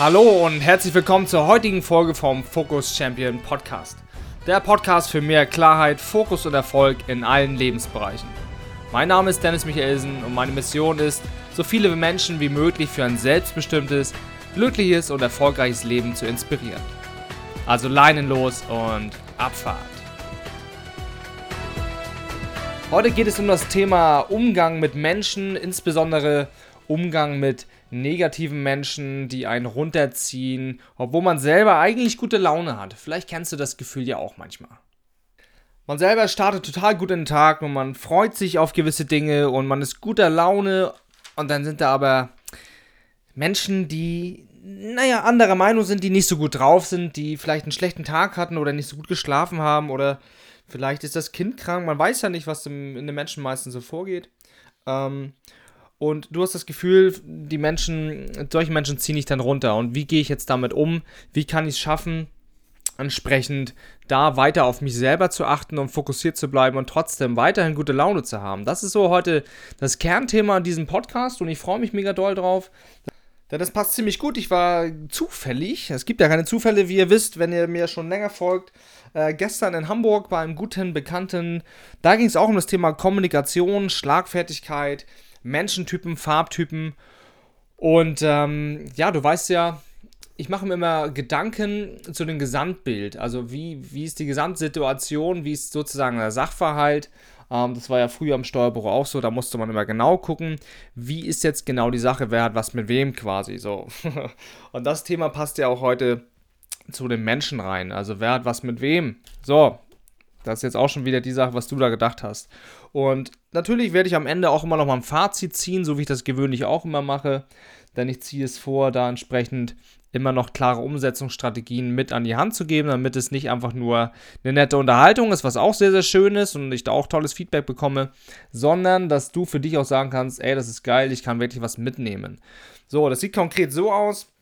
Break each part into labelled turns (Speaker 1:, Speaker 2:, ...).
Speaker 1: Hallo und herzlich willkommen zur heutigen Folge vom Focus Champion Podcast. Der Podcast für mehr Klarheit, Fokus und Erfolg in allen Lebensbereichen. Mein Name ist Dennis Michaelsen und meine Mission ist, so viele Menschen wie möglich für ein selbstbestimmtes, glückliches und erfolgreiches Leben zu inspirieren. Also Leinen los und Abfahrt. Heute geht es um das Thema Umgang mit Menschen, insbesondere Umgang mit negativen Menschen, die einen runterziehen, obwohl man selber eigentlich gute Laune hat. Vielleicht kennst du das Gefühl ja auch manchmal. Man selber startet total gut in den Tag und man freut sich auf gewisse Dinge und man ist guter Laune und dann sind da aber Menschen, die, naja, anderer Meinung sind, die nicht so gut drauf sind, die vielleicht einen schlechten Tag hatten oder nicht so gut geschlafen haben oder vielleicht ist das Kind krank, man weiß ja nicht, was in den Menschen meistens so vorgeht. Ähm, und du hast das Gefühl, die Menschen, solche Menschen ziehen dich dann runter. Und wie gehe ich jetzt damit um? Wie kann ich es schaffen, entsprechend da weiter auf mich selber zu achten und fokussiert zu bleiben und trotzdem weiterhin gute Laune zu haben? Das ist so heute das Kernthema in diesem Podcast und ich freue mich mega doll drauf. Denn das passt ziemlich gut. Ich war zufällig, es gibt ja keine Zufälle, wie ihr wisst, wenn ihr mir schon länger folgt, äh, gestern in Hamburg bei einem guten Bekannten. Da ging es auch um das Thema Kommunikation, Schlagfertigkeit, Menschentypen, Farbtypen. Und ähm, ja, du weißt ja, ich mache mir immer Gedanken zu dem Gesamtbild. Also wie, wie ist die Gesamtsituation, wie ist sozusagen der Sachverhalt. Ähm, das war ja früher im Steuerbüro auch so, da musste man immer genau gucken, wie ist jetzt genau die Sache, wer hat was mit wem quasi so. Und das Thema passt ja auch heute zu den Menschen rein. Also wer hat was mit wem. So, das ist jetzt auch schon wieder die Sache, was du da gedacht hast. Und natürlich werde ich am Ende auch immer noch mal ein Fazit ziehen, so wie ich das gewöhnlich auch immer mache. Denn ich ziehe es vor, da entsprechend immer noch klare Umsetzungsstrategien mit an die Hand zu geben, damit es nicht einfach nur eine nette Unterhaltung ist, was auch sehr, sehr schön ist und ich da auch tolles Feedback bekomme, sondern dass du für dich auch sagen kannst, ey, das ist geil, ich kann wirklich was mitnehmen. So, das sieht konkret so aus.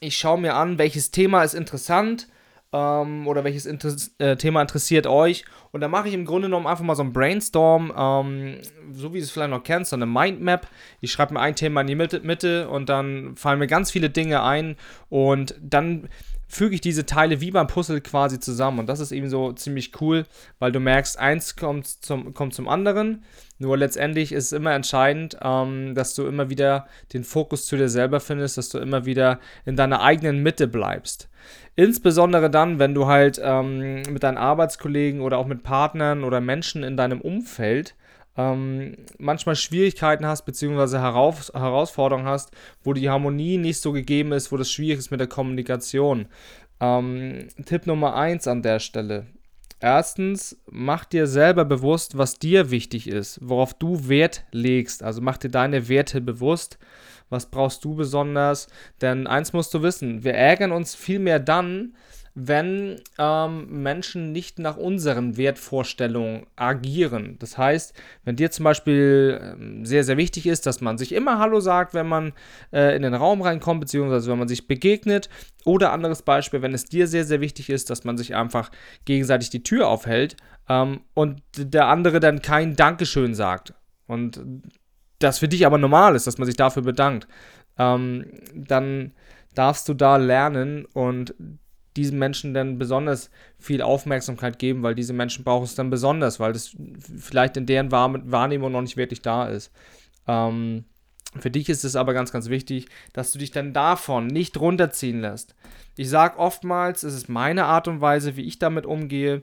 Speaker 1: Ich schaue mir an, welches Thema ist interessant ähm, oder welches Inter äh, Thema interessiert euch. Und da mache ich im Grunde genommen einfach mal so ein Brainstorm, ähm, so wie du es vielleicht noch kennst, so eine Mindmap. Ich schreibe mir ein Thema in die Mitte, Mitte und dann fallen mir ganz viele Dinge ein und dann füge ich diese Teile wie beim Puzzle quasi zusammen. Und das ist eben so ziemlich cool, weil du merkst, eins kommt zum, kommt zum anderen. Nur letztendlich ist es immer entscheidend, ähm, dass du immer wieder den Fokus zu dir selber findest, dass du immer wieder in deiner eigenen Mitte bleibst. Insbesondere dann, wenn du halt ähm, mit deinen Arbeitskollegen oder auch mit Partnern oder Menschen in deinem Umfeld ähm, manchmal Schwierigkeiten hast, beziehungsweise Heraus Herausforderungen hast, wo die Harmonie nicht so gegeben ist, wo das schwierig ist mit der Kommunikation. Ähm, Tipp Nummer 1 an der Stelle. Erstens, mach dir selber bewusst, was dir wichtig ist, worauf du Wert legst. Also mach dir deine Werte bewusst. Was brauchst du besonders? Denn eins musst du wissen, wir ärgern uns viel mehr dann, wenn ähm, Menschen nicht nach unseren Wertvorstellungen agieren. Das heißt, wenn dir zum Beispiel ähm, sehr, sehr wichtig ist, dass man sich immer Hallo sagt, wenn man äh, in den Raum reinkommt, beziehungsweise wenn man sich begegnet. Oder anderes Beispiel, wenn es dir sehr, sehr wichtig ist, dass man sich einfach gegenseitig die Tür aufhält ähm, und der andere dann kein Dankeschön sagt. Und das für dich aber normal ist, dass man sich dafür bedankt. Ähm, dann darfst du da lernen und diesen Menschen dann besonders viel Aufmerksamkeit geben, weil diese Menschen brauchen es dann besonders, weil das vielleicht in deren Wahrnehmung noch nicht wirklich da ist. Ähm, für dich ist es aber ganz, ganz wichtig, dass du dich dann davon nicht runterziehen lässt. Ich sage oftmals, es ist meine Art und Weise, wie ich damit umgehe.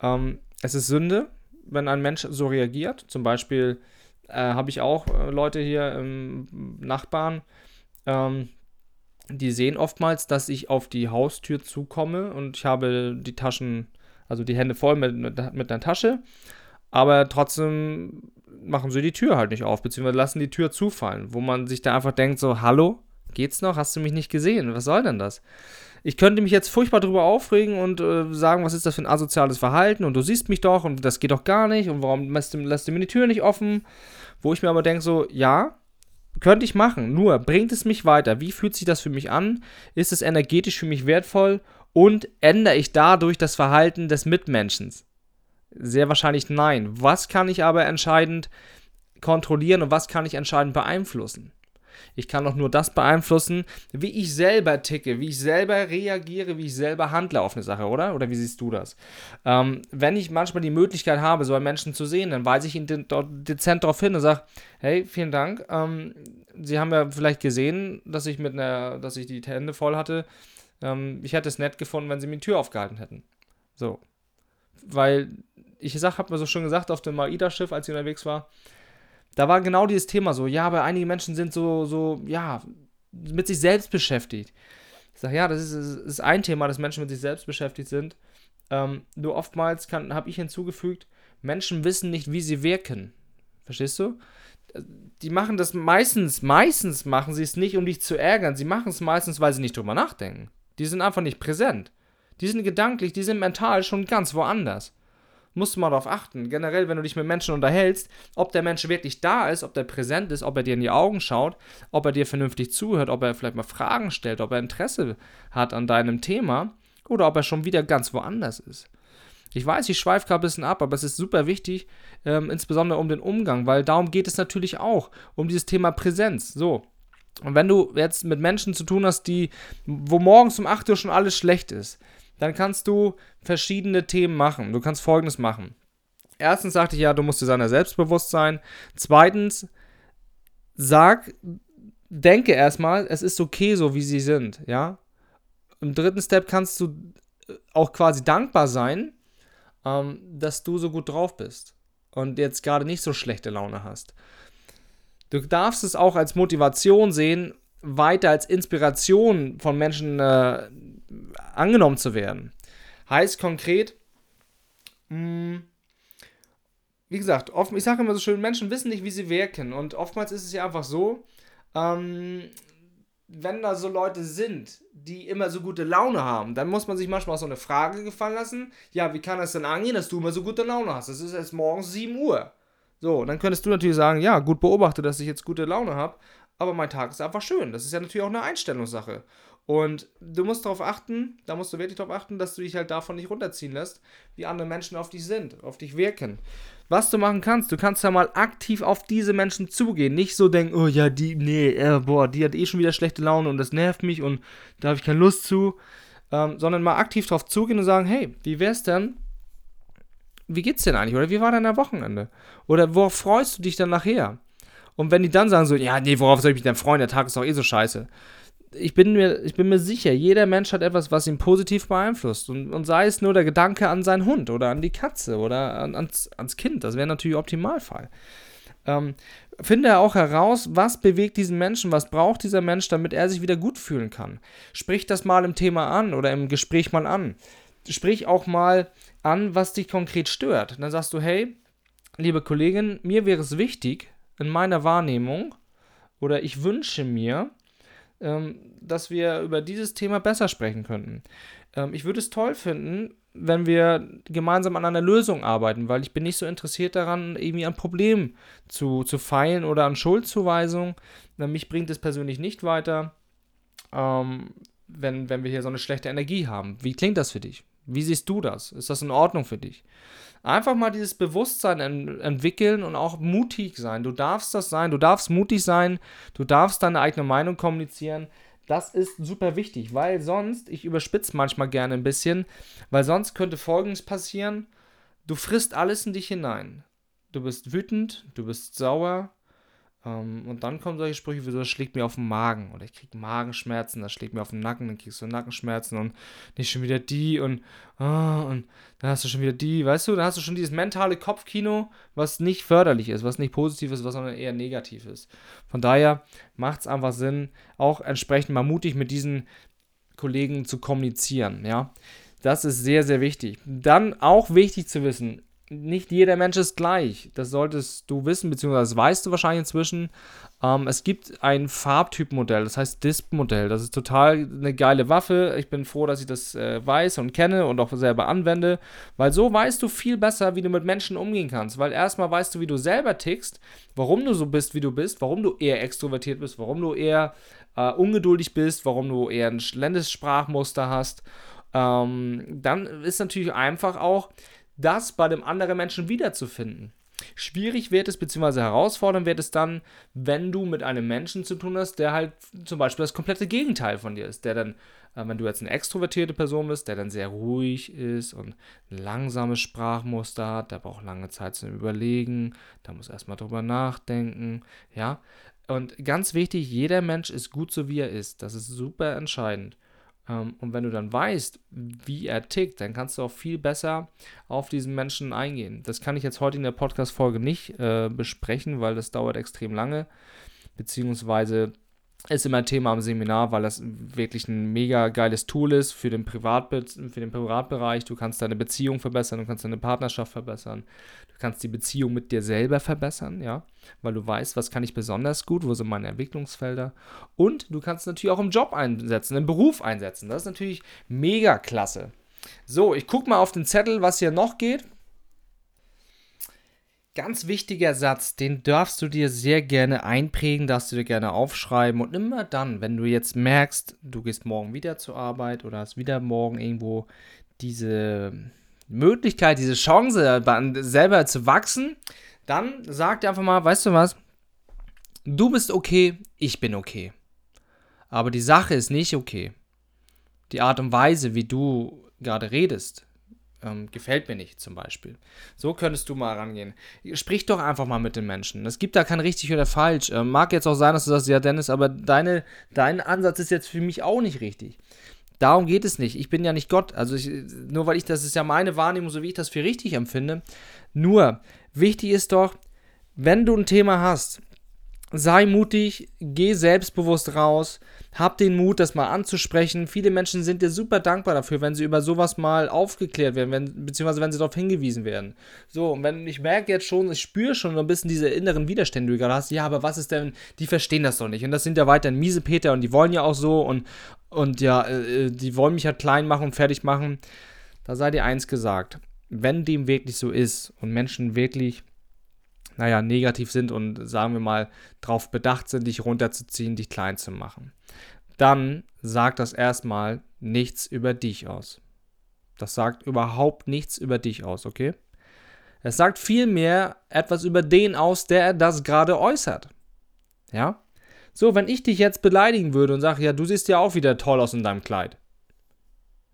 Speaker 1: Ähm, es ist Sünde, wenn ein Mensch so reagiert. Zum Beispiel äh, habe ich auch äh, Leute hier im Nachbarn, ähm, die sehen oftmals, dass ich auf die Haustür zukomme und ich habe die Taschen, also die Hände voll mit, mit, einer Tasche, aber trotzdem machen sie die Tür halt nicht auf, beziehungsweise lassen die Tür zufallen, wo man sich da einfach denkt, so, hallo, geht's noch? Hast du mich nicht gesehen? Was soll denn das? Ich könnte mich jetzt furchtbar darüber aufregen und äh, sagen, was ist das für ein asoziales Verhalten und du siehst mich doch und das geht doch gar nicht und warum lässt du, lässt du mir die Tür nicht offen? Wo ich mir aber denke, so, ja, könnte ich machen, nur bringt es mich weiter? Wie fühlt sich das für mich an? Ist es energetisch für mich wertvoll? Und ändere ich dadurch das Verhalten des Mitmenschen? Sehr wahrscheinlich nein. Was kann ich aber entscheidend kontrollieren und was kann ich entscheidend beeinflussen? Ich kann doch nur das beeinflussen, wie ich selber ticke, wie ich selber reagiere, wie ich selber handle auf eine Sache, oder? Oder wie siehst du das? Ähm, wenn ich manchmal die Möglichkeit habe, so einen Menschen zu sehen, dann weise ich ihn de dezent darauf hin und sage, hey, vielen Dank. Ähm, Sie haben ja vielleicht gesehen, dass ich mit einer, dass ich die Hände voll hatte. Ähm, ich hätte es nett gefunden, wenn Sie mir die Tür aufgehalten hätten. So. Weil ich habe mir so schon gesagt auf dem AIDA-Schiff, als ich unterwegs war, da war genau dieses Thema so, ja, aber einige Menschen sind so, so, ja, mit sich selbst beschäftigt. Ich sage, ja, das ist, ist, ein Thema, dass Menschen mit sich selbst beschäftigt sind. Ähm, nur oftmals habe ich hinzugefügt, Menschen wissen nicht, wie sie wirken. Verstehst du? Die machen das meistens, meistens machen sie es nicht, um dich zu ärgern. Sie machen es meistens, weil sie nicht drüber nachdenken. Die sind einfach nicht präsent. Die sind gedanklich, die sind mental schon ganz woanders musst du mal darauf achten. Generell, wenn du dich mit Menschen unterhältst, ob der Mensch wirklich da ist, ob der präsent ist, ob er dir in die Augen schaut, ob er dir vernünftig zuhört, ob er vielleicht mal Fragen stellt, ob er Interesse hat an deinem Thema oder ob er schon wieder ganz woanders ist. Ich weiß, ich schweife gerade ein bisschen ab, aber es ist super wichtig, ähm, insbesondere um den Umgang, weil darum geht es natürlich auch, um dieses Thema Präsenz. So. Und wenn du jetzt mit Menschen zu tun hast, die, wo morgens um 8 Uhr schon alles schlecht ist, dann kannst du verschiedene Themen machen. Du kannst folgendes machen. Erstens sagte ich ja, du musst dir seiner selbstbewusst sein. Zweitens, sag, denke erstmal, es ist okay so, wie sie sind, ja. Im dritten Step kannst du äh, auch quasi dankbar sein, ähm, dass du so gut drauf bist und jetzt gerade nicht so schlechte Laune hast. Du darfst es auch als Motivation sehen, weiter als Inspiration von Menschen äh, angenommen zu werden. Heißt konkret, mh, hm, wie gesagt, oft, ich sage immer so schön, Menschen wissen nicht, wie sie wirken. Und oftmals ist es ja einfach so, ähm, wenn da so Leute sind, die immer so gute Laune haben, dann muss man sich manchmal so eine Frage gefallen lassen. Ja, wie kann das denn angehen, dass du immer so gute Laune hast? Es ist erst morgens 7 Uhr. So, dann könntest du natürlich sagen, ja, gut beobachtet, dass ich jetzt gute Laune habe, aber mein Tag ist einfach schön. Das ist ja natürlich auch eine Einstellungssache. Und du musst darauf achten, da musst du wirklich darauf achten, dass du dich halt davon nicht runterziehen lässt, wie andere Menschen auf dich sind, auf dich wirken. Was du machen kannst, du kannst ja mal aktiv auf diese Menschen zugehen. Nicht so denken, oh ja, die, nee, äh, boah, die hat eh schon wieder schlechte Laune und das nervt mich und da habe ich keine Lust zu. Ähm, sondern mal aktiv darauf zugehen und sagen, hey, wie wär's denn? Wie geht's denn eigentlich? Oder wie war dein Wochenende? Oder worauf freust du dich dann nachher? Und wenn die dann sagen so, ja, nee, worauf soll ich mich denn freuen? Der Tag ist doch eh so scheiße ich bin mir, ich bin mir sicher, jeder Mensch hat etwas, was ihn positiv beeinflusst. Und, und sei es nur der Gedanke an seinen Hund oder an die Katze oder an, ans, ans Kind. Das wäre natürlich Optimalfall. Ähm, finde auch heraus, was bewegt diesen Menschen, was braucht dieser Mensch, damit er sich wieder gut fühlen kann. Sprich das mal im Thema an oder im Gespräch mal an. Sprich auch mal an, was dich konkret stört. Dann sagst du, hey, liebe Kollegin, mir wäre es wichtig, in meiner Wahrnehmung, oder ich wünsche mir, dass wir über dieses Thema besser sprechen könnten. Ähm, ich würde es toll finden, wenn wir gemeinsam an einer Lösung arbeiten, weil ich bin nicht so interessiert daran, irgendwie ein Problem zu, zu feilen oder an Schuldzuweisung. Mich bringt es persönlich nicht weiter, ähm, wenn, wenn wir hier so eine schlechte Energie haben. Wie klingt das für dich? Wie siehst du das? Ist das in Ordnung für dich? Einfach mal dieses Bewusstsein en entwickeln und auch mutig sein. Du darfst das sein, du darfst mutig sein, du darfst deine eigene Meinung kommunizieren. Das ist super wichtig, weil sonst, ich überspitze manchmal gerne ein bisschen, weil sonst könnte Folgendes passieren: Du frisst alles in dich hinein. Du bist wütend, du bist sauer, ähm, und dann kommen solche Sprüche wie so, das schlägt mir auf den Magen oder ich kriege Magenschmerzen, das schlägt mir auf den Nacken, dann kriegst du Nackenschmerzen und nicht schon wieder die und, oh, und dann hast du schon wieder die, weißt du, dann hast du schon dieses mentale Kopfkino, was nicht förderlich ist, was nicht positiv ist, was sondern eher negativ ist. Von daher macht es einfach Sinn, auch entsprechend mal mutig mit diesen Kollegen zu kommunizieren, ja. Das ist sehr, sehr wichtig. Dann auch wichtig zu wissen, nicht jeder Mensch ist gleich. Das solltest du wissen, beziehungsweise das weißt du wahrscheinlich inzwischen. Ähm, es gibt ein Farbtypmodell, das heißt DISP-Modell. Das ist total eine geile Waffe. Ich bin froh, dass ich das äh, weiß und kenne und auch selber anwende, weil so weißt du viel besser, wie du mit Menschen umgehen kannst. Weil erstmal weißt du, wie du selber tickst, warum du so bist, wie du bist, warum du eher extrovertiert bist, warum du eher äh, ungeduldig bist, warum du eher ein schländes Sprachmuster hast. Ähm, dann ist natürlich einfach auch, das bei dem anderen Menschen wiederzufinden. Schwierig wird es, beziehungsweise herausfordernd wird es dann, wenn du mit einem Menschen zu tun hast, der halt zum Beispiel das komplette Gegenteil von dir ist, der dann äh, wenn du jetzt eine extrovertierte Person bist, der dann sehr ruhig ist und ein langsames Sprachmuster hat, der braucht lange Zeit zum Überlegen, da muss erstmal drüber nachdenken, ja. Und ganz wichtig, jeder Mensch ist gut so wie er ist. Das ist super entscheidend. Ähm, und wenn du dann weißt, wie er tickt, dann kannst du auch viel besser auf diesen Menschen eingehen. Das kann ich jetzt heute in der Podcast-Folge nicht äh, besprechen, weil das dauert extrem lange. Beziehungsweise ist immer ein Thema am Seminar, weil das wirklich ein mega geiles Tool ist für den, Privatbe für den Privatbereich. Du kannst deine Beziehung verbessern, du kannst deine Partnerschaft verbessern, du kannst die Beziehung mit dir selber verbessern, ja, weil du weißt, was kann ich besonders gut, wo sind meine Entwicklungsfelder. Und du kannst natürlich auch im Job einsetzen, im Beruf einsetzen. Das ist natürlich mega klasse. So, ich gucke mal auf den Zettel, was hier noch geht. Ganz wichtiger Satz, den darfst du dir sehr gerne einprägen, darfst du dir gerne aufschreiben und immer dann, wenn du jetzt merkst, du gehst morgen wieder zur Arbeit oder hast wieder morgen irgendwo diese Möglichkeit, diese Chance, selber zu wachsen, dann sag dir einfach mal, weißt du was, du bist okay, ich bin okay. Aber die Sache ist nicht okay. Die Art und Weise, wie du gerade redest, ähm, gefällt mir nicht zum Beispiel. So könntest du mal rangehen. Sprich doch einfach mal mit den Menschen. Es gibt da kein richtig oder falsch. Ähm, mag jetzt auch sein, dass du sagst, ja Dennis, aber deine, dein Ansatz ist jetzt für mich auch nicht richtig. Darum geht es nicht. Ich bin ja nicht Gott. Also ich, nur weil ich, das ist ja meine Wahrnehmung, so wie ich das für richtig empfinde. Nur, wichtig ist doch, wenn du ein Thema hast, sei mutig, geh selbstbewusst raus, hab den Mut, das mal anzusprechen. Viele Menschen sind dir super dankbar dafür, wenn sie über sowas mal aufgeklärt werden, wenn, beziehungsweise wenn sie darauf hingewiesen werden. So, und wenn ich merke jetzt schon, ich spüre schon ein bisschen diese inneren Widerstände, die du gerade hast, ja, aber was ist denn, die verstehen das doch nicht. Und das sind ja weiterhin miese Peter und die wollen ja auch so und, und ja, äh, die wollen mich halt klein machen und fertig machen. Da sei dir eins gesagt, wenn dem wirklich so ist und Menschen wirklich naja, negativ sind und sagen wir mal darauf bedacht sind, dich runterzuziehen, dich klein zu machen, dann sagt das erstmal nichts über dich aus. Das sagt überhaupt nichts über dich aus, okay? Es sagt vielmehr etwas über den aus, der das gerade äußert. Ja? So, wenn ich dich jetzt beleidigen würde und sage, ja, du siehst ja auch wieder toll aus in deinem Kleid.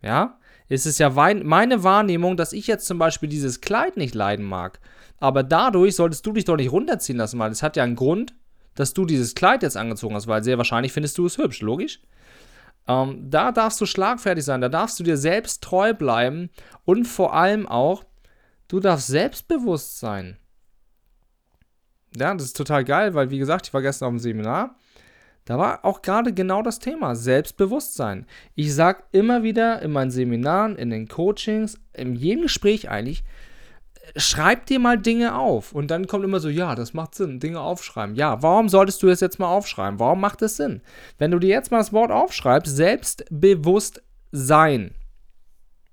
Speaker 1: Ja? Ist es ja meine Wahrnehmung, dass ich jetzt zum Beispiel dieses Kleid nicht leiden mag. Aber dadurch solltest du dich doch nicht runterziehen lassen, weil es hat ja einen Grund, dass du dieses Kleid jetzt angezogen hast, weil sehr wahrscheinlich findest du es hübsch, logisch. Ähm, da darfst du schlagfertig sein, da darfst du dir selbst treu bleiben und vor allem auch, du darfst selbstbewusst sein. Ja, das ist total geil, weil wie gesagt, ich war gestern auf dem Seminar. Da war auch gerade genau das Thema, Selbstbewusstsein. Ich sage immer wieder in meinen Seminaren, in den Coachings, in jedem Gespräch eigentlich, schreib dir mal Dinge auf. Und dann kommt immer so, ja, das macht Sinn, Dinge aufschreiben. Ja, warum solltest du das jetzt mal aufschreiben? Warum macht es Sinn? Wenn du dir jetzt mal das Wort aufschreibst, selbstbewusst sein.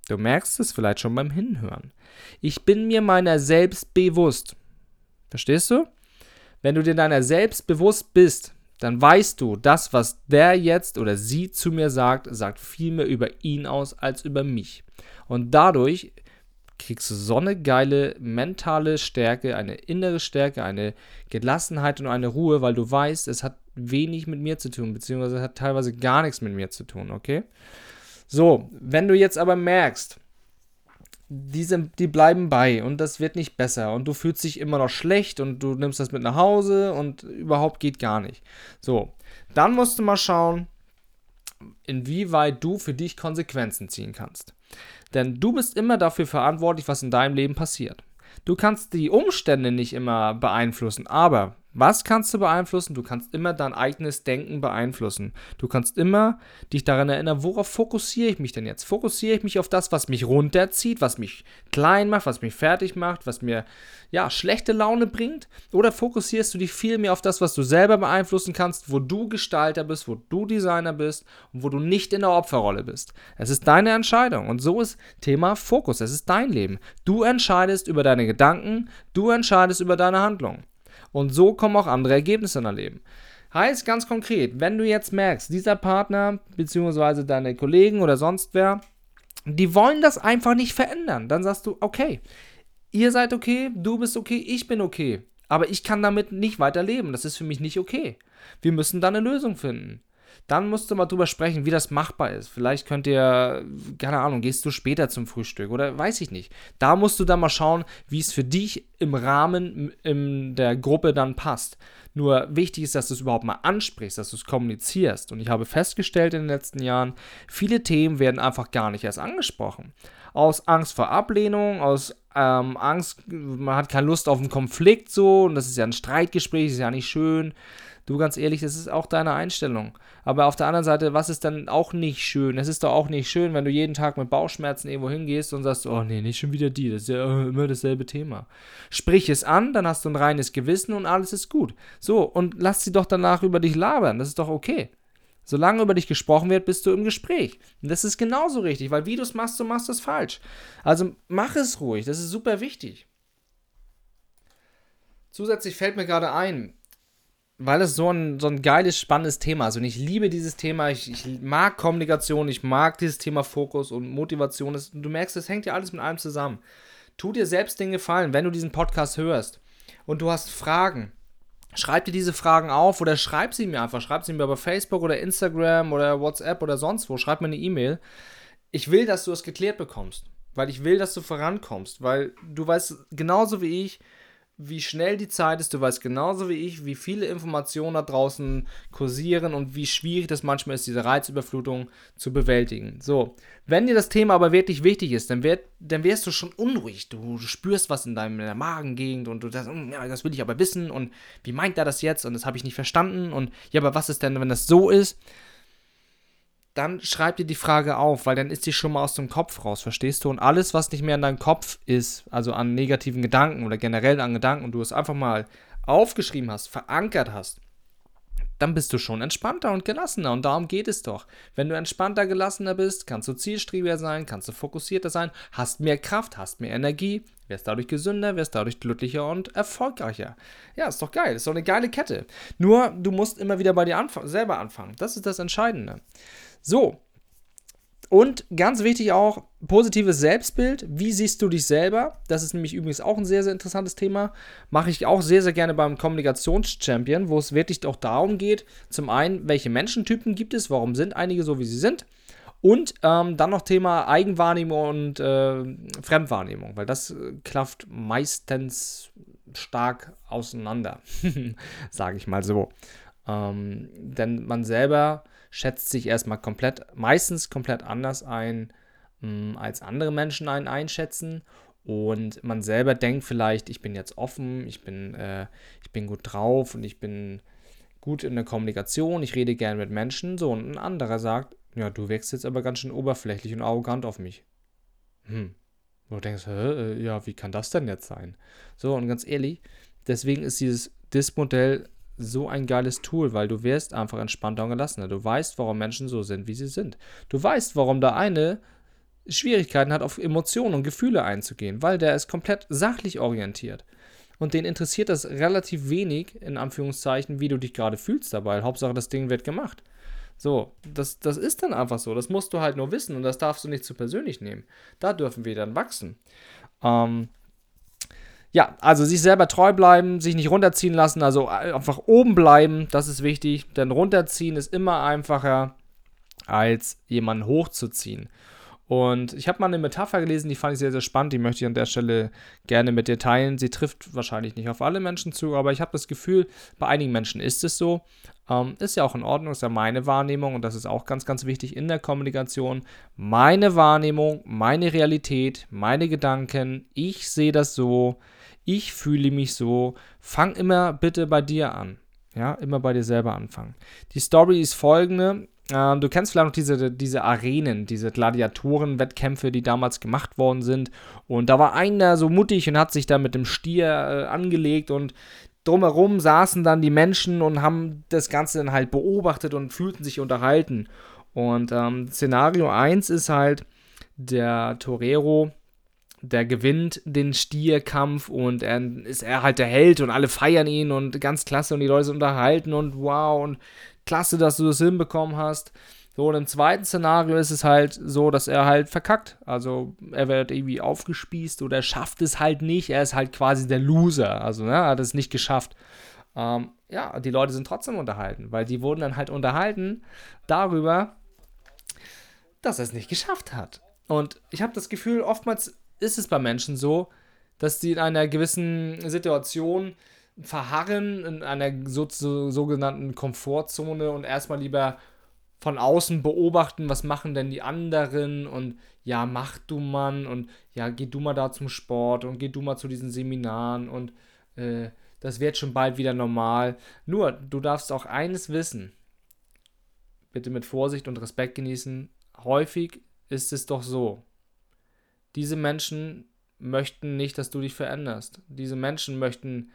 Speaker 1: Du merkst es vielleicht schon beim Hinhören. Ich bin mir meiner selbst bewusst. Verstehst du? Wenn du dir deiner selbst bewusst bist, dann weißt du, das, was der jetzt oder sie zu mir sagt, sagt viel mehr über ihn aus als über mich. Und dadurch kriegst du so eine geile mentale Stärke, eine innere Stärke, eine Gelassenheit und eine Ruhe, weil du weißt, es hat wenig mit mir zu tun, beziehungsweise es hat teilweise gar nichts mit mir zu tun, okay? So, wenn du jetzt aber merkst, diese, die bleiben bei und das wird nicht besser und du fühlst dich immer noch schlecht und du nimmst das mit nach Hause und überhaupt geht gar nicht. So, dann musst du mal schauen, inwieweit du für dich Konsequenzen ziehen kannst. Denn du bist immer dafür verantwortlich, was in deinem Leben passiert. Du kannst die Umstände nicht immer beeinflussen, aber was kannst du beeinflussen? Du kannst immer dein eigenes Denken beeinflussen. Du kannst immer dich daran erinnern, worauf fokussiere ich mich denn jetzt? Fokussiere ich mich auf das, was mich runterzieht, was mich klein macht, was mich fertig macht, was mir ja schlechte Laune bringt? Oder fokussierst du dich viel mehr auf das, was du selber beeinflussen kannst, wo du Gestalter bist, wo du Designer bist und wo du nicht in der Opferrolle bist? Es ist deine Entscheidung und so ist Thema Fokus. Es ist dein Leben. Du entscheidest über deine Gedanken, du entscheidest über deine Handlungen. Und so kommen auch andere Ergebnisse in dein Leben. Heißt ganz konkret, wenn du jetzt merkst, dieser Partner bzw. deine Kollegen oder sonst wer, die wollen das einfach nicht verändern, dann sagst du, okay, Ihr seid okay, du bist okay, ich bin okay. Aber ich kann damit nicht weiterleben. Das ist für mich nicht okay. Wir müssen da eine Lösung finden. Dann musst du mal drüber sprechen, wie das machbar ist. Vielleicht könnt ihr, keine Ahnung, gehst du später zum Frühstück oder weiß ich nicht. Da musst du dann mal schauen, wie es für dich im Rahmen in der Gruppe dann passt. Nur wichtig ist, dass du es überhaupt mal ansprichst, dass du es kommunizierst. Und ich habe festgestellt in den letzten Jahren, viele Themen werden einfach gar nicht erst angesprochen. Aus Angst vor Ablehnung, aus ähm, Angst, man hat keine Lust auf einen Konflikt so und das ist ja ein Streitgespräch, ist ja nicht schön. Du, ganz ehrlich, das ist auch deine Einstellung. Aber auf der anderen Seite, was ist dann auch nicht schön? Es ist doch auch nicht schön, wenn du jeden Tag mit Bauchschmerzen irgendwo hingehst und sagst, oh nee, nicht schon wieder die, das ist ja immer dasselbe Thema. Sprich es an, dann hast du ein reines Gewissen und alles ist gut. So, und lass sie doch danach über dich labern, das ist doch okay. Solange über dich gesprochen wird, bist du im Gespräch. Und das ist genauso richtig, weil wie du es machst, du machst es falsch. Also mach es ruhig, das ist super wichtig. Zusätzlich fällt mir gerade ein, weil es so ein, so ein geiles, spannendes Thema ist. Und ich liebe dieses Thema. Ich, ich mag Kommunikation, ich mag dieses Thema Fokus und Motivation. Das, du merkst, es hängt ja alles mit allem zusammen. Tu dir selbst den Gefallen, wenn du diesen Podcast hörst und du hast Fragen. Schreib dir diese Fragen auf oder schreib sie mir einfach. Schreib sie mir bei Facebook oder Instagram oder WhatsApp oder sonst wo. Schreib mir eine E-Mail. Ich will, dass du es geklärt bekommst. Weil ich will, dass du vorankommst. Weil du weißt genauso wie ich, wie schnell die Zeit ist. Du weißt genauso wie ich, wie viele Informationen da draußen kursieren und wie schwierig das manchmal ist, diese Reizüberflutung zu bewältigen. So, wenn dir das Thema aber wirklich wichtig ist, dann, werd, dann wärst du schon unruhig. Du, du spürst was in deiner Magengegend und du sagst, hm, ja, das will ich aber wissen und wie meint er das jetzt und das habe ich nicht verstanden und ja, aber was ist denn, wenn das so ist? Dann schreib dir die Frage auf, weil dann ist die schon mal aus dem Kopf raus, verstehst du? Und alles, was nicht mehr in deinem Kopf ist, also an negativen Gedanken oder generell an Gedanken, und du es einfach mal aufgeschrieben hast, verankert hast, dann bist du schon entspannter und gelassener. Und darum geht es doch. Wenn du entspannter, gelassener bist, kannst du zielstrebiger sein, kannst du fokussierter sein, hast mehr Kraft, hast mehr Energie, wirst dadurch gesünder, wirst dadurch glücklicher und erfolgreicher. Ja, ist doch geil. Ist doch eine geile Kette. Nur, du musst immer wieder bei dir anf selber anfangen. Das ist das Entscheidende. So. Und ganz wichtig auch, positives Selbstbild. Wie siehst du dich selber? Das ist nämlich übrigens auch ein sehr, sehr interessantes Thema. Mache ich auch sehr, sehr gerne beim Kommunikationschampion, wo es wirklich auch darum geht, zum einen, welche Menschentypen gibt es, warum sind einige so, wie sie sind. Und ähm, dann noch Thema Eigenwahrnehmung und äh, Fremdwahrnehmung, weil das äh, klafft meistens stark auseinander, sage ich mal so. Ähm, denn man selber schätzt sich erstmal komplett, meistens komplett anders ein, mm, als andere Menschen einen einschätzen. Und man selber denkt vielleicht, ich bin jetzt offen, ich bin, äh, ich bin gut drauf und ich bin gut in der Kommunikation, ich rede gerne mit Menschen. So, und ein anderer sagt, ja, du wirkst jetzt aber ganz schön oberflächlich und arrogant auf mich. Hm. Und du denkst, Hä, äh, ja, wie kann das denn jetzt sein? So, und ganz ehrlich, deswegen ist dieses DIS-Modell so ein geiles Tool, weil du wirst einfach entspannter und gelassener. Du weißt, warum Menschen so sind, wie sie sind. Du weißt, warum der eine Schwierigkeiten hat, auf Emotionen und Gefühle einzugehen, weil der ist komplett sachlich orientiert. Und den interessiert das relativ wenig, in Anführungszeichen, wie du dich gerade fühlst dabei. Hauptsache, das Ding wird gemacht. So, das, das ist dann einfach so. Das musst du halt nur wissen und das darfst du nicht zu persönlich nehmen. Da dürfen wir dann wachsen. Ähm, ja, also sich selber treu bleiben, sich nicht runterziehen lassen, also einfach oben bleiben, das ist wichtig, denn runterziehen ist immer einfacher als jemanden hochzuziehen. Und ich habe mal eine Metapher gelesen, die fand ich sehr, sehr spannend, die möchte ich an der Stelle gerne mit dir teilen. Sie trifft wahrscheinlich nicht auf alle Menschen zu, aber ich habe das Gefühl, bei einigen Menschen ist es so. Ähm, ist ja auch in Ordnung, ist ja meine Wahrnehmung und das ist auch ganz, ganz wichtig in der Kommunikation. Meine Wahrnehmung, meine Realität, meine Gedanken, ich sehe das so, ich fühle mich so. Fang immer bitte bei dir an. Ja, immer bei dir selber anfangen. Die Story ist folgende. Ähm, du kennst vielleicht noch diese, diese Arenen, diese Gladiatoren-Wettkämpfe, die damals gemacht worden sind. Und da war einer so mutig und hat sich da mit dem Stier äh, angelegt und drumherum saßen dann die Menschen und haben das Ganze dann halt beobachtet und fühlten sich unterhalten. Und ähm, Szenario 1 ist halt, der Torero der gewinnt den Stierkampf und er ist er halt der Held und alle feiern ihn und ganz klasse und die Leute sind unterhalten und wow und klasse, dass du das hinbekommen hast. So, und im zweiten Szenario ist es halt so, dass er halt verkackt. Also er wird irgendwie aufgespießt oder schafft es halt nicht. Er ist halt quasi der Loser. Also, ne, hat es nicht geschafft. Ähm, ja, die Leute sind trotzdem unterhalten, weil die wurden dann halt unterhalten darüber, dass er es nicht geschafft hat. Und ich habe das Gefühl, oftmals ist es bei Menschen so, dass sie in einer gewissen Situation verharren, in einer so, so, sogenannten Komfortzone und erstmal lieber von außen beobachten, was machen denn die anderen und ja, mach du Mann und ja, geh du mal da zum Sport und geh du mal zu diesen Seminaren und äh, das wird schon bald wieder normal. Nur, du darfst auch eines wissen. Bitte mit Vorsicht und Respekt genießen. Häufig ist es doch so. Diese Menschen möchten nicht, dass du dich veränderst. Diese Menschen möchten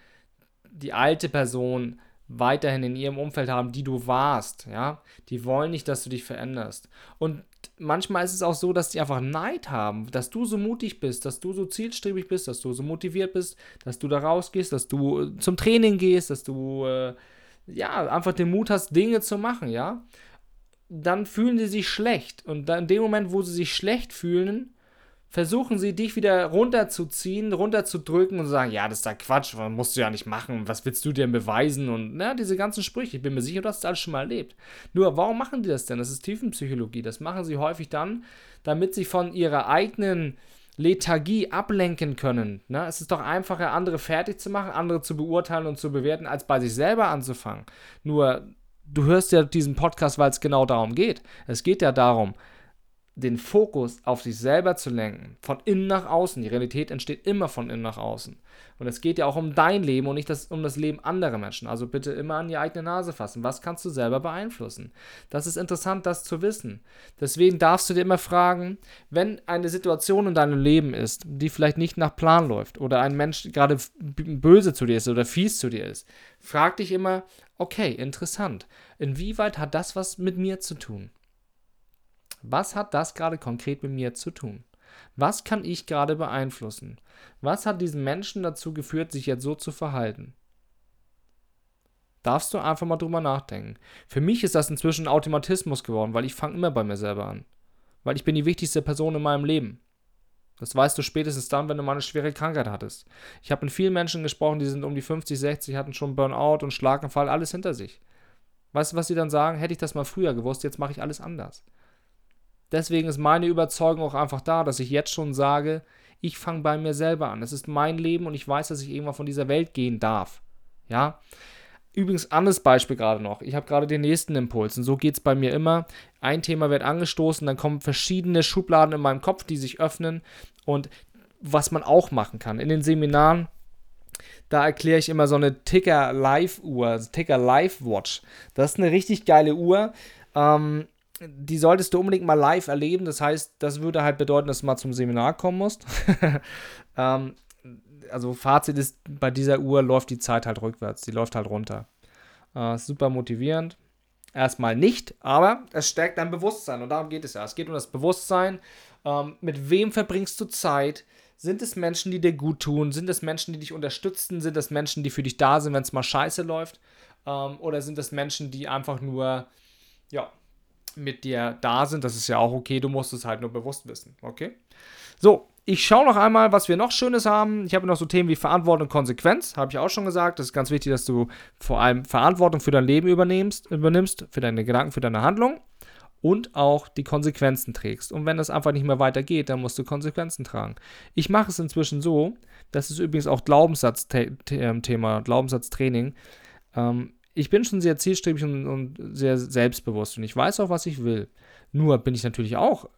Speaker 1: die alte Person weiterhin in ihrem Umfeld haben, die du warst, ja. Die wollen nicht, dass du dich veränderst. Und manchmal ist es auch so, dass die einfach Neid haben, dass du so mutig bist, dass du so zielstrebig bist, dass du so motiviert bist, dass du da rausgehst, dass du äh, zum Training gehst, dass du äh, ja einfach den Mut hast, Dinge zu machen, ja. Dann fühlen sie sich schlecht und dann in dem Moment, wo sie sich schlecht fühlen, versuchen sie dich wieder runterzuziehen, runterzudrücken und sagen, ja, das ist da Quatsch, musst du ja nicht machen, was willst du denn beweisen und na, diese ganzen Sprüche, ich bin mir sicher, du hast das alles schon mal erlebt. Nur, warum machen die das denn? Das ist Tiefenpsychologie, das machen sie häufig dann, damit sie von ihrer eigenen Lethargie ablenken können. Ne? Es ist doch einfacher, andere fertig zu machen, andere zu beurteilen und zu bewerten, als bei sich selber anzufangen. Nur, du hörst ja diesen Podcast, weil es genau darum geht. Es geht ja darum, den Fokus auf sich selber zu lenken, von innen nach außen. Die Realität entsteht immer von innen nach außen. Und es geht ja auch um dein Leben und nicht das, um das Leben anderer Menschen. Also bitte immer an die eigene Nase fassen. Was kannst du selber beeinflussen? Das ist interessant, das zu wissen. Deswegen darfst du dir immer fragen, wenn eine Situation in deinem Leben ist, die vielleicht nicht nach Plan läuft oder ein Mensch gerade böse zu dir ist oder fies zu dir ist, frag dich immer, okay, interessant. Inwieweit hat das was mit mir zu tun? Was hat das gerade konkret mit mir zu tun? Was kann ich gerade beeinflussen? Was hat diesen Menschen dazu geführt, sich jetzt so zu verhalten? Darfst du einfach mal drüber nachdenken. Für mich ist das inzwischen Automatismus geworden, weil ich fange immer bei mir selber an. Weil ich bin die wichtigste Person in meinem Leben. Das weißt du spätestens dann, wenn du mal eine schwere Krankheit hattest. Ich habe mit vielen Menschen gesprochen, die sind um die 50, 60, hatten schon Burnout und Schlaganfall, alles hinter sich. Weißt du, was sie dann sagen? Hätte ich das mal früher gewusst, jetzt mache ich alles anders. Deswegen ist meine Überzeugung auch einfach da, dass ich jetzt schon sage, ich fange bei mir selber an. Es ist mein Leben und ich weiß, dass ich irgendwann von dieser Welt gehen darf. Ja. Übrigens, anderes Beispiel gerade noch. Ich habe gerade den nächsten Impuls und so geht es bei mir immer. Ein Thema wird angestoßen, dann kommen verschiedene Schubladen in meinem Kopf, die sich öffnen und was man auch machen kann. In den Seminaren da erkläre ich immer so eine Ticker Live Uhr, Ticker Live Watch. Das ist eine richtig geile Uhr. Ähm, die solltest du unbedingt mal live erleben. Das heißt, das würde halt bedeuten, dass du mal zum Seminar kommen musst. ähm, also Fazit ist, bei dieser Uhr läuft die Zeit halt rückwärts. Die läuft halt runter. Äh, super motivierend. Erstmal nicht, aber es stärkt dein Bewusstsein und darum geht es ja. Es geht um das Bewusstsein. Ähm, mit wem verbringst du Zeit? Sind es Menschen, die dir gut tun? Sind es Menschen, die dich unterstützen? Sind es Menschen, die für dich da sind, wenn es mal scheiße läuft? Ähm, oder sind es Menschen, die einfach nur, ja, mit dir da sind. Das ist ja auch okay, du musst es halt nur bewusst wissen. Okay? So, ich schaue noch einmal, was wir noch Schönes haben. Ich habe noch so Themen wie Verantwortung und Konsequenz, habe ich auch schon gesagt. Das ist ganz wichtig, dass du vor allem Verantwortung für dein Leben übernimmst, übernimmst, für deine Gedanken, für deine Handlung und auch die Konsequenzen trägst. Und wenn das einfach nicht mehr weitergeht, dann musst du Konsequenzen tragen. Ich mache es inzwischen so, das ist übrigens auch Glaubenssatzthema, Glaubenssatztraining. Ähm, ich bin schon sehr zielstrebig und, und, sehr selbstbewusst und ich weiß auch, was ich will. Nur bin ich natürlich auch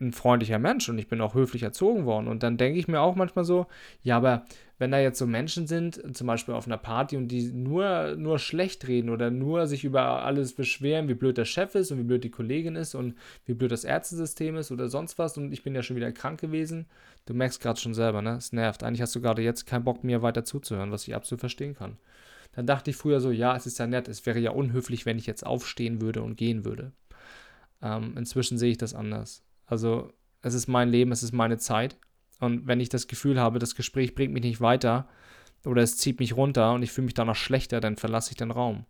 Speaker 1: ein freundlicher Mensch und ich bin auch höflich erzogen worden. Und dann denke ich mir auch manchmal so, ja, aber wenn da jetzt so Menschen sind, zum Beispiel auf einer Party und die nur, nur schlecht reden oder nur sich über alles beschweren, wie blöd der Chef ist und wie blöd die Kollegin ist und wie blöd das Ärztesystem ist oder sonst was und ich bin ja schon wieder krank gewesen, du merkst gerade schon selber, ne? Es nervt. Eigentlich hast du gerade jetzt keinen Bock, mir weiter zuzuhören, was ich absolut verstehen kann. Dann dachte ich früher so, ja, es ist ja nett, es wäre ja unhöflich, wenn ich jetzt aufstehen würde und gehen würde. Ähm, inzwischen sehe ich das anders. Also es ist mein Leben, es ist meine Zeit. Und wenn ich das Gefühl habe, das Gespräch bringt mich nicht weiter oder es zieht mich runter und ich fühle mich danach schlechter, dann verlasse ich den Raum.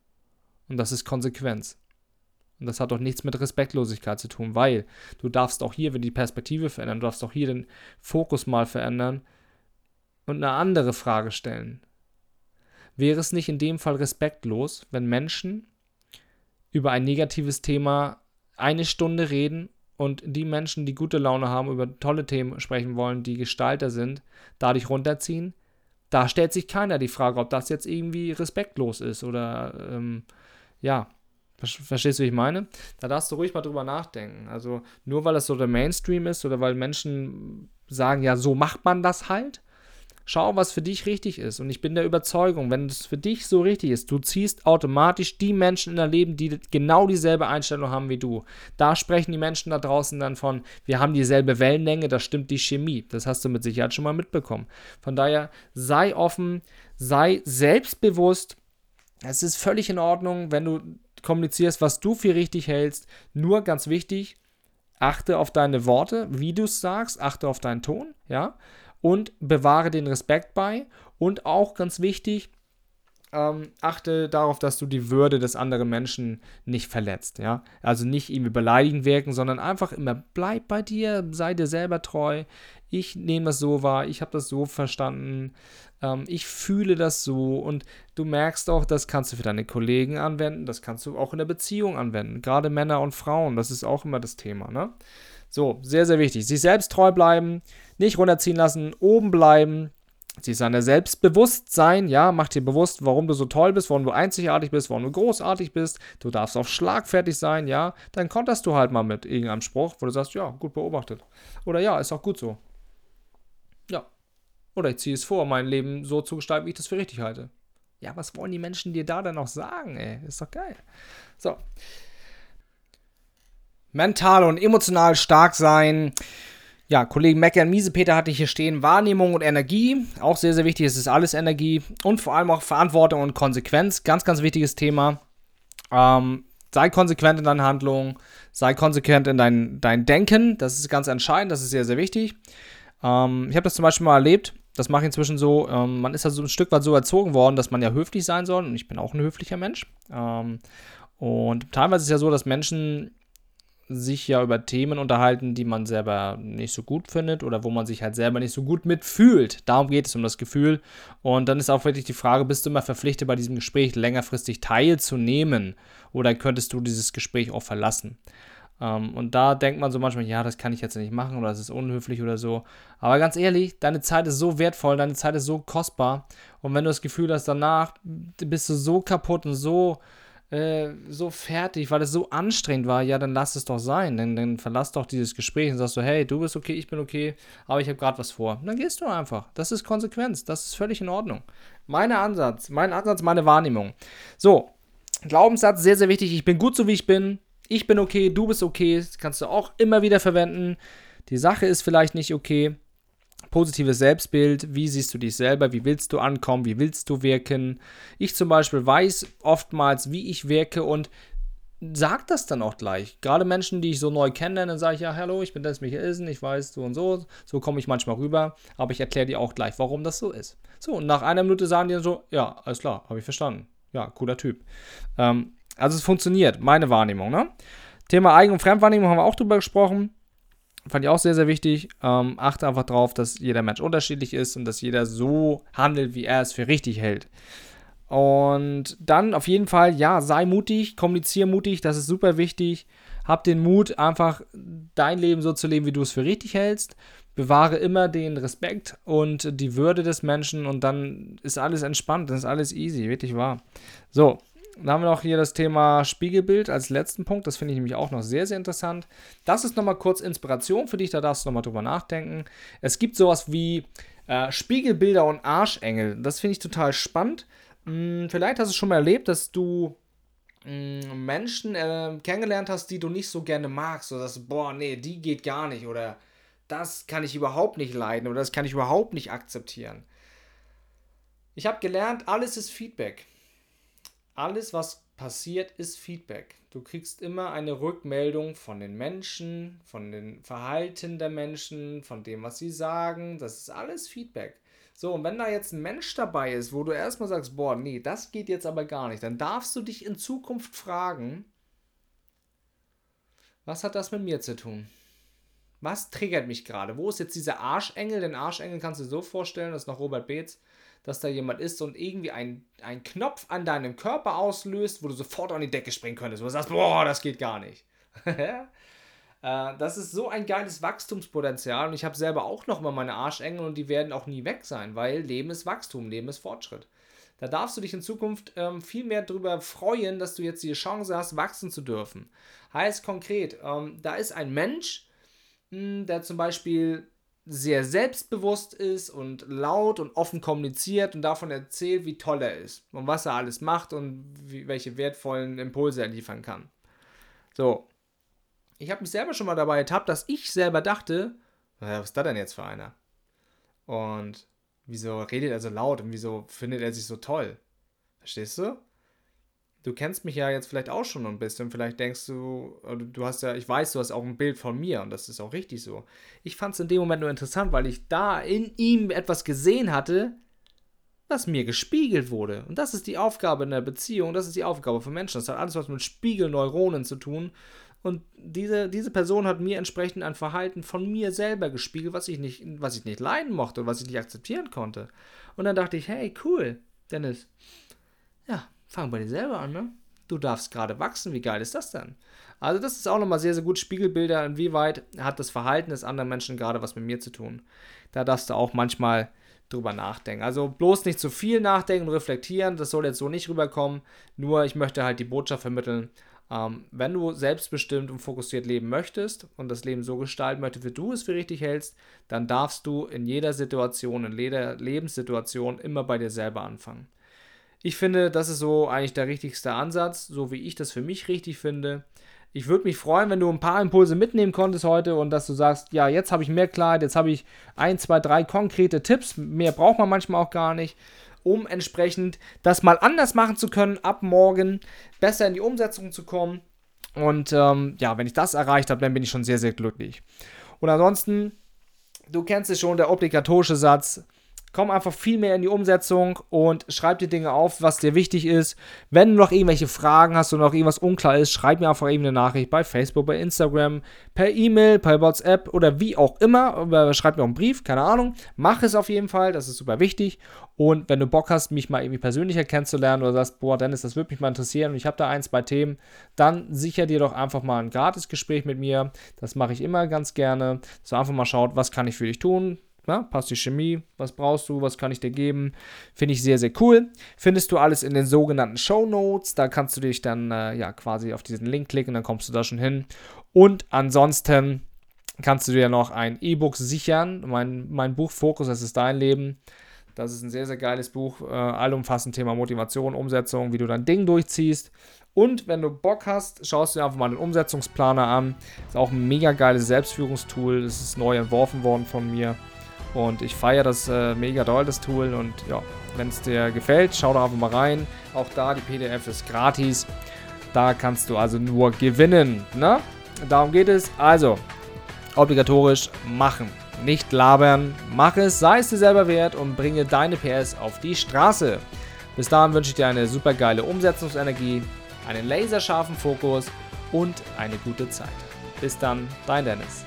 Speaker 1: Und das ist Konsequenz. Und das hat doch nichts mit Respektlosigkeit zu tun, weil du darfst auch hier die Perspektive verändern, du darfst auch hier den Fokus mal verändern und eine andere Frage stellen. Wäre es nicht in dem Fall respektlos, wenn Menschen über ein negatives Thema eine Stunde reden und die Menschen, die gute Laune haben, über tolle Themen sprechen wollen, die Gestalter sind, dadurch runterziehen? Da stellt sich keiner die Frage, ob das jetzt irgendwie respektlos ist oder ähm, ja, Verstehst du, wie ich meine? Da darfst du ruhig mal drüber nachdenken. Also nur weil das so der Mainstream ist oder weil Menschen sagen, ja, so macht man das halt. Schau, was für dich richtig ist. Und ich bin der Überzeugung, wenn es für dich so richtig ist, du ziehst automatisch die Menschen in dein Leben, die genau dieselbe Einstellung haben wie du. Da sprechen die Menschen da draußen dann von, wir haben dieselbe Wellenlänge, da stimmt die Chemie. Das hast du mit Sicherheit schon mal mitbekommen. Von daher sei offen, sei selbstbewusst. Es ist völlig in Ordnung, wenn du kommunizierst, was du für richtig hältst. Nur ganz wichtig, achte auf deine Worte, wie du es sagst, achte auf deinen Ton, ja, und bewahre den Respekt bei. Und auch ganz wichtig, ähm, achte darauf, dass du die Würde des anderen Menschen nicht verletzt, ja. Also nicht ihm beleidigend wirken, sondern einfach immer bleib bei dir, sei dir selber treu. Ich nehme das so wahr, ich habe das so verstanden ähm, ich fühle das so und du merkst auch, das kannst du für deine Kollegen anwenden, das kannst du auch in der Beziehung anwenden. Gerade Männer und Frauen, das ist auch immer das Thema. Ne? So, sehr, sehr wichtig. Sich selbst treu bleiben, nicht runterziehen lassen, oben bleiben, sich seiner selbst bewusst sein, ja, mach dir bewusst, warum du so toll bist, warum du einzigartig bist, warum du großartig bist. Du darfst auch schlagfertig sein, ja. Dann konterst du halt mal mit irgendeinem Spruch, wo du sagst, ja, gut beobachtet. Oder ja, ist auch gut so. Oder ich ziehe es vor, mein Leben so zu gestalten, wie ich das für richtig halte. Ja, was wollen die Menschen dir da dann noch sagen, ey? Ist doch geil. So. Mental und emotional stark sein. Ja, Kollegen Mecker und Miesepeter hatte ich hier stehen. Wahrnehmung und Energie. Auch sehr, sehr wichtig. Es ist alles Energie. Und vor allem auch Verantwortung und Konsequenz. Ganz, ganz wichtiges Thema. Ähm, sei konsequent in deinen Handlungen. Sei konsequent in dein, dein Denken. Das ist ganz entscheidend. Das ist sehr, sehr wichtig. Ähm, ich habe das zum Beispiel mal erlebt das mache ich inzwischen so, ähm, man ist ja so ein Stück weit so erzogen worden, dass man ja höflich sein soll und ich bin auch ein höflicher Mensch. Ähm, und teilweise ist es ja so, dass Menschen sich ja über Themen unterhalten, die man selber nicht so gut findet oder wo man sich halt selber nicht so gut mitfühlt. Darum geht es um das Gefühl. Und dann ist auch wirklich die Frage, bist du immer verpflichtet, bei diesem Gespräch längerfristig teilzunehmen oder könntest du dieses Gespräch auch verlassen? Ähm, und da denkt man so manchmal, ja, das kann ich jetzt nicht machen oder das ist unhöflich oder so. Aber ganz ehrlich, deine Zeit ist so wertvoll, deine Zeit ist so kostbar. Und wenn du das Gefühl hast, danach bist du so kaputt und so, äh, so fertig, weil es so anstrengend war, ja, dann lass es doch sein. Dann, dann verlass doch dieses Gespräch und sagst so, hey, du bist okay, ich bin okay, aber ich habe gerade was vor. Und dann gehst du einfach. Das ist Konsequenz. Das ist völlig in Ordnung. Mein Ansatz, mein Ansatz, meine Wahrnehmung. So, Glaubenssatz, sehr, sehr wichtig. Ich bin gut so, wie ich bin ich bin okay, du bist okay, das kannst du auch immer wieder verwenden. Die Sache ist vielleicht nicht okay. Positives Selbstbild, wie siehst du dich selber, wie willst du ankommen, wie willst du wirken. Ich zum Beispiel weiß oftmals, wie ich wirke und sag das dann auch gleich. Gerade Menschen, die ich so neu kenne, dann sage ich, ja, hallo, ich bin Dennis Michelsen, ich weiß so und so, so komme ich manchmal rüber, aber ich erkläre dir auch gleich, warum das so ist. So, und nach einer Minute sagen die dann so, ja, alles klar, habe ich verstanden. Ja, cooler Typ. Ähm, also es funktioniert, meine Wahrnehmung. Ne? Thema Eigen- und Fremdwahrnehmung haben wir auch drüber gesprochen. Fand ich auch sehr, sehr wichtig. Ähm, achte einfach darauf, dass jeder Mensch unterschiedlich ist und dass jeder so handelt, wie er es für richtig hält. Und dann auf jeden Fall, ja, sei mutig, kommuniziere mutig, das ist super wichtig. Hab den Mut, einfach dein Leben so zu leben, wie du es für richtig hältst. Bewahre immer den Respekt und die Würde des Menschen und dann ist alles entspannt, dann ist alles easy, wirklich wahr. So, dann haben wir noch hier das Thema Spiegelbild als letzten Punkt. Das finde ich nämlich auch noch sehr, sehr interessant. Das ist nochmal kurz Inspiration für dich, da darfst du nochmal drüber nachdenken. Es gibt sowas wie äh, Spiegelbilder und Arschengel. Das finde ich total spannend. Hm, vielleicht hast du schon mal erlebt, dass du hm, Menschen äh, kennengelernt hast, die du nicht so gerne magst. Oder dass, boah, nee, die geht gar nicht. Oder das kann ich überhaupt nicht leiden. Oder das kann ich überhaupt nicht akzeptieren. Ich habe gelernt, alles ist Feedback alles, was passiert, ist Feedback. Du kriegst immer eine Rückmeldung von den Menschen, von den Verhalten der Menschen, von dem, was sie sagen. Das ist alles Feedback. So, und wenn da jetzt ein Mensch dabei ist, wo du erstmal sagst, boah, nee, das geht jetzt aber gar nicht, dann darfst du dich in Zukunft fragen, Was hat das mit mir zu tun? Was triggert mich gerade? Wo ist jetzt dieser Arschengel? Den Arschengel kannst du dir so vorstellen, das ist noch Robert Beetz, dass da jemand ist und irgendwie ein, ein Knopf an deinem Körper auslöst, wo du sofort an die Decke springen könntest, wo du sagst, boah, das geht gar nicht. Äh, das ist so ein geiles Wachstumspotenzial und ich habe selber auch noch mal meine Arschengel und die werden auch nie weg sein, weil Leben ist Wachstum, Leben ist Fortschritt. Da darfst du dich in Zukunft ähm, viel mehr darüber freuen, dass du jetzt die Chance hast, wachsen zu dürfen. Heißt konkret, ähm, da ist ein Mensch, mh, hm, der zum Beispiel sehr selbstbewusst ist und laut und offen kommuniziert und davon erzählt, wie toll er ist und was er alles macht und wie, welche wertvollen Impulse er liefern kann. So, ich habe mich selber schon mal dabei ertappt, dass ich selber dachte, was ist das denn jetzt für einer? Und wieso redet er so laut und wieso findet er sich so toll? Verstehst du? Du kennst mich ja jetzt vielleicht auch schon ein bisschen. Vielleicht denkst du, du hast ja, ich weiß, du hast auch ein Bild von mir und das ist auch richtig so. Ich fand es in dem Moment nur interessant, weil ich da in ihm etwas gesehen hatte, was mir gespiegelt wurde. Und das ist die Aufgabe in der Beziehung, das ist die Aufgabe von Menschen. Das hat alles was mit Spiegelneuronen zu tun und diese, diese Person hat mir entsprechend ein Verhalten von mir selber gespiegelt, was ich nicht, was ich nicht leiden mochte und was ich nicht akzeptieren konnte. Und dann dachte ich, hey, cool, Dennis. Ja, fang bei dir selber an, ne? Du darfst gerade wachsen, wie geil ist das denn? Also, das ist auch nochmal sehr, sehr gut Spiegelbilder, inwieweit hat das Verhalten des anderen Menschen gerade was mit mir zu tun. Da darfst du auch manchmal drüber nachdenken. Also bloß nicht zu viel nachdenken und reflektieren, das soll jetzt so nicht rüberkommen. Nur ich möchte halt die Botschaft vermitteln, ähm, wenn du selbstbestimmt und fokussiert leben möchtest und das Leben so gestalten möchtest, wie du es für richtig hältst, dann darfst du in jeder Situation, in jeder Lebenssituation immer bei dir selber anfangen. Ich finde, das ist so eigentlich der richtigste Ansatz, so wie ich das für mich richtig finde. Ich würde mich freuen, wenn du ein paar Impulse mitnehmen konntest heute und dass du sagst, ja, jetzt habe ich mehr Klarheit, jetzt habe ich ein, zwei, drei konkrete Tipps. Mehr braucht man manchmal auch gar nicht um entsprechend das mal anders machen zu können, ab morgen besser in die Umsetzung zu kommen. Und ähm, ja, wenn ich das erreicht habe, dann bin ich schon sehr, sehr glücklich. Und ansonsten, du kennst es schon, der obligatorische Satz, komm einfach viel mehr in die Umsetzung und schreib die Dinge auf, was dir wichtig ist. Wenn du noch irgendwelche Fragen hast und noch irgendwas unklar ist, schreib mir einfach eben eine Nachricht bei Facebook, bei Instagram, per E-Mail, per WhatsApp oder wie auch immer. Schreib mir auch einen Brief, keine Ahnung. Mach es auf jeden Fall, das ist super wichtig. Und wenn du Bock hast, mich mal irgendwie persönlicher kennenzulernen oder sagst, boah, Dennis, das würde mich mal interessieren und ich habe da ein, zwei Themen, dann sicher dir doch einfach mal ein Gratis-Gespräch mit mir. Das mache ich immer ganz gerne. Dass du einfach mal schaut, was kann ich für dich tun na, passt die Chemie, was brauchst du, was kann ich dir geben. Finde ich sehr, sehr cool. Findest du alles in den sogenannten Show Notes. Da kannst du dich dann äh, ja quasi auf diesen Link klicken, dann kommst du da schon hin. Und ansonsten kannst du dir noch ein E-Book sichern. Mein, mein Buch Fokus, das ist dein Leben. Das ist ein sehr, sehr geiles Buch. Äh, allumfassend Thema Motivation, Umsetzung, wie du dein Ding durchziehst. Und wenn du Bock hast, schaust du dir einfach mal den Umsetzungsplaner an. Ist auch ein mega geiles Selbstführungstool. Das ist neu entworfen worden von mir. Und ich feiere das äh, mega doll, das Tool. Und ja, wenn es dir gefällt, schau da einfach mal rein. Auch da, die PDF ist gratis. Da kannst du also nur gewinnen. Ne? Darum geht es. Also, obligatorisch machen. Nicht labern. Mach es, sei es dir selber wert und bringe deine PS auf die Straße. Bis dahin wünsche ich dir eine super geile Umsetzungsenergie, einen laserscharfen Fokus und eine gute Zeit. Bis dann, dein Dennis.